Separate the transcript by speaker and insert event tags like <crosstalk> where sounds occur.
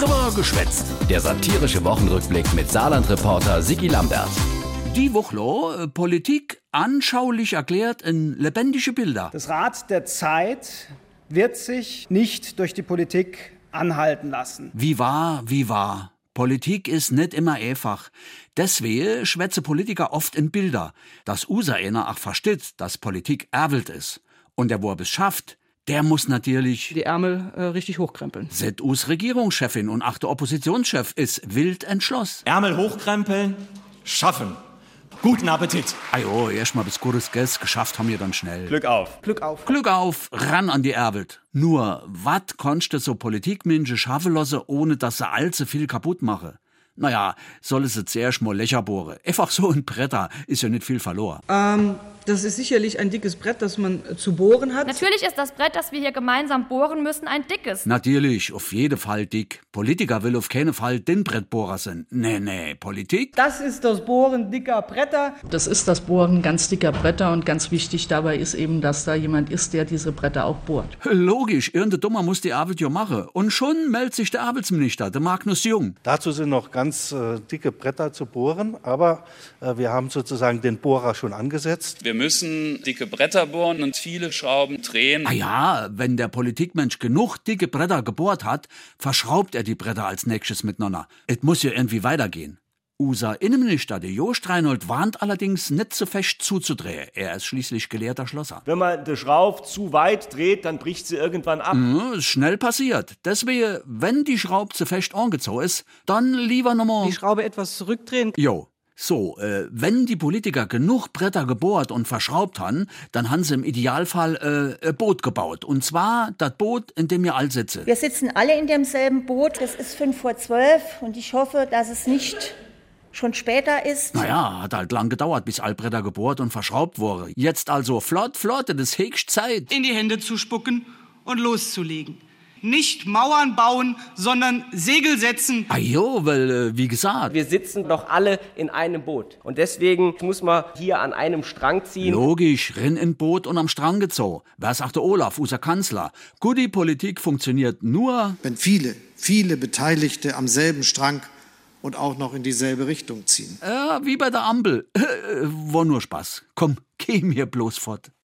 Speaker 1: Drüber geschwätzt. Der satirische Wochenrückblick mit Saarland-Reporter Sigi Lambert.
Speaker 2: Die Wochlo, äh, Politik anschaulich erklärt in lebendige Bilder.
Speaker 3: Das Rad der Zeit wird sich nicht durch die Politik anhalten lassen.
Speaker 2: Wie war, wie war. Politik ist nicht immer einfach. Deswegen schwätze Politiker oft in Bilder, dass user einer auch versteht, dass Politik erwelt ist. Und der, wo es schafft, der muss natürlich
Speaker 4: die Ärmel äh, richtig hochkrempeln.
Speaker 2: ZUs Regierungschefin und achte Oppositionschef ist wild entschlossen.
Speaker 5: Ärmel hochkrempeln, schaffen. Guten Appetit.
Speaker 2: Ajo, erst mal bis gutes Geld geschafft haben wir dann schnell.
Speaker 5: Glück auf.
Speaker 4: Glück auf.
Speaker 2: Glück auf, ran an die Erbelt. Nur, wat konntest so Politikmenschen schaffen lassen, ohne dass sie allzu viel kaputt mache? Naja, soll es jetzt zuerst mal Löcher bohren. Einfach so ein Bretter ist ja nicht viel verloren.
Speaker 4: Ähm, das ist sicherlich ein dickes Brett, das man äh, zu bohren hat.
Speaker 6: Natürlich ist das Brett, das wir hier gemeinsam bohren müssen, ein dickes.
Speaker 2: Natürlich, auf jeden Fall dick. Politiker will auf keinen Fall den Brettbohrer sein. Nee, nee, Politik?
Speaker 3: Das ist das Bohren dicker Bretter.
Speaker 4: Das ist das Bohren ganz dicker Bretter und ganz wichtig dabei ist eben, dass da jemand ist, der diese Bretter auch bohrt.
Speaker 2: Logisch, irgendein Dummer muss die Arbeit ja machen. Und schon meldet sich der Arbeitsminister, der Magnus Jung.
Speaker 7: Dazu sind noch ganz äh, dicke Bretter zu bohren, aber äh, wir haben sozusagen den Bohrer schon angesetzt.
Speaker 8: Wir müssen dicke Bretter bohren und viele Schrauben drehen.
Speaker 2: Ah ja, wenn der Politikmensch genug dicke Bretter gebohrt hat, verschraubt er die Bretter als nächstes miteinander. Es muss ja irgendwie weitergehen. Unser Innenminister, der Jost Reinhold, warnt allerdings nicht so fest zuzudrehen. Er ist schließlich gelehrter Schlosser.
Speaker 9: Wenn man die Schraube zu weit dreht, dann bricht sie irgendwann ab.
Speaker 2: Mhm, ist schnell passiert. Deswegen, wenn die Schraube zu fest angezogen ist, dann lieber nochmal...
Speaker 4: Die Schraube etwas zurückdrehen.
Speaker 2: Jo. So, äh, wenn die Politiker genug Bretter gebohrt und verschraubt haben, dann haben sie im Idealfall äh, ein Boot gebaut. Und zwar das Boot, in dem wir all sitzen.
Speaker 10: Wir sitzen alle in demselben Boot. Es ist fünf vor zwölf und ich hoffe, dass es nicht schon später ist.
Speaker 2: Naja, hat halt lang gedauert, bis all Bretter gebohrt und verschraubt wurde. Jetzt also flott, flott, das ist höchst Zeit.
Speaker 11: In die Hände zu spucken und loszulegen. Nicht Mauern bauen, sondern Segel setzen.
Speaker 2: Ah jo, weil, äh, wie gesagt.
Speaker 12: Wir sitzen doch alle in einem Boot. Und deswegen muss man hier an einem Strang ziehen.
Speaker 2: Logisch, rinn in Boot und am Strang gezogen. Wer sagte Olaf, unser Kanzler? Gute Politik funktioniert nur,
Speaker 13: wenn viele, viele Beteiligte am selben Strang und auch noch in dieselbe Richtung ziehen.
Speaker 2: äh, wie bei der Ampel. <laughs> War nur Spaß. Komm, geh mir bloß fort.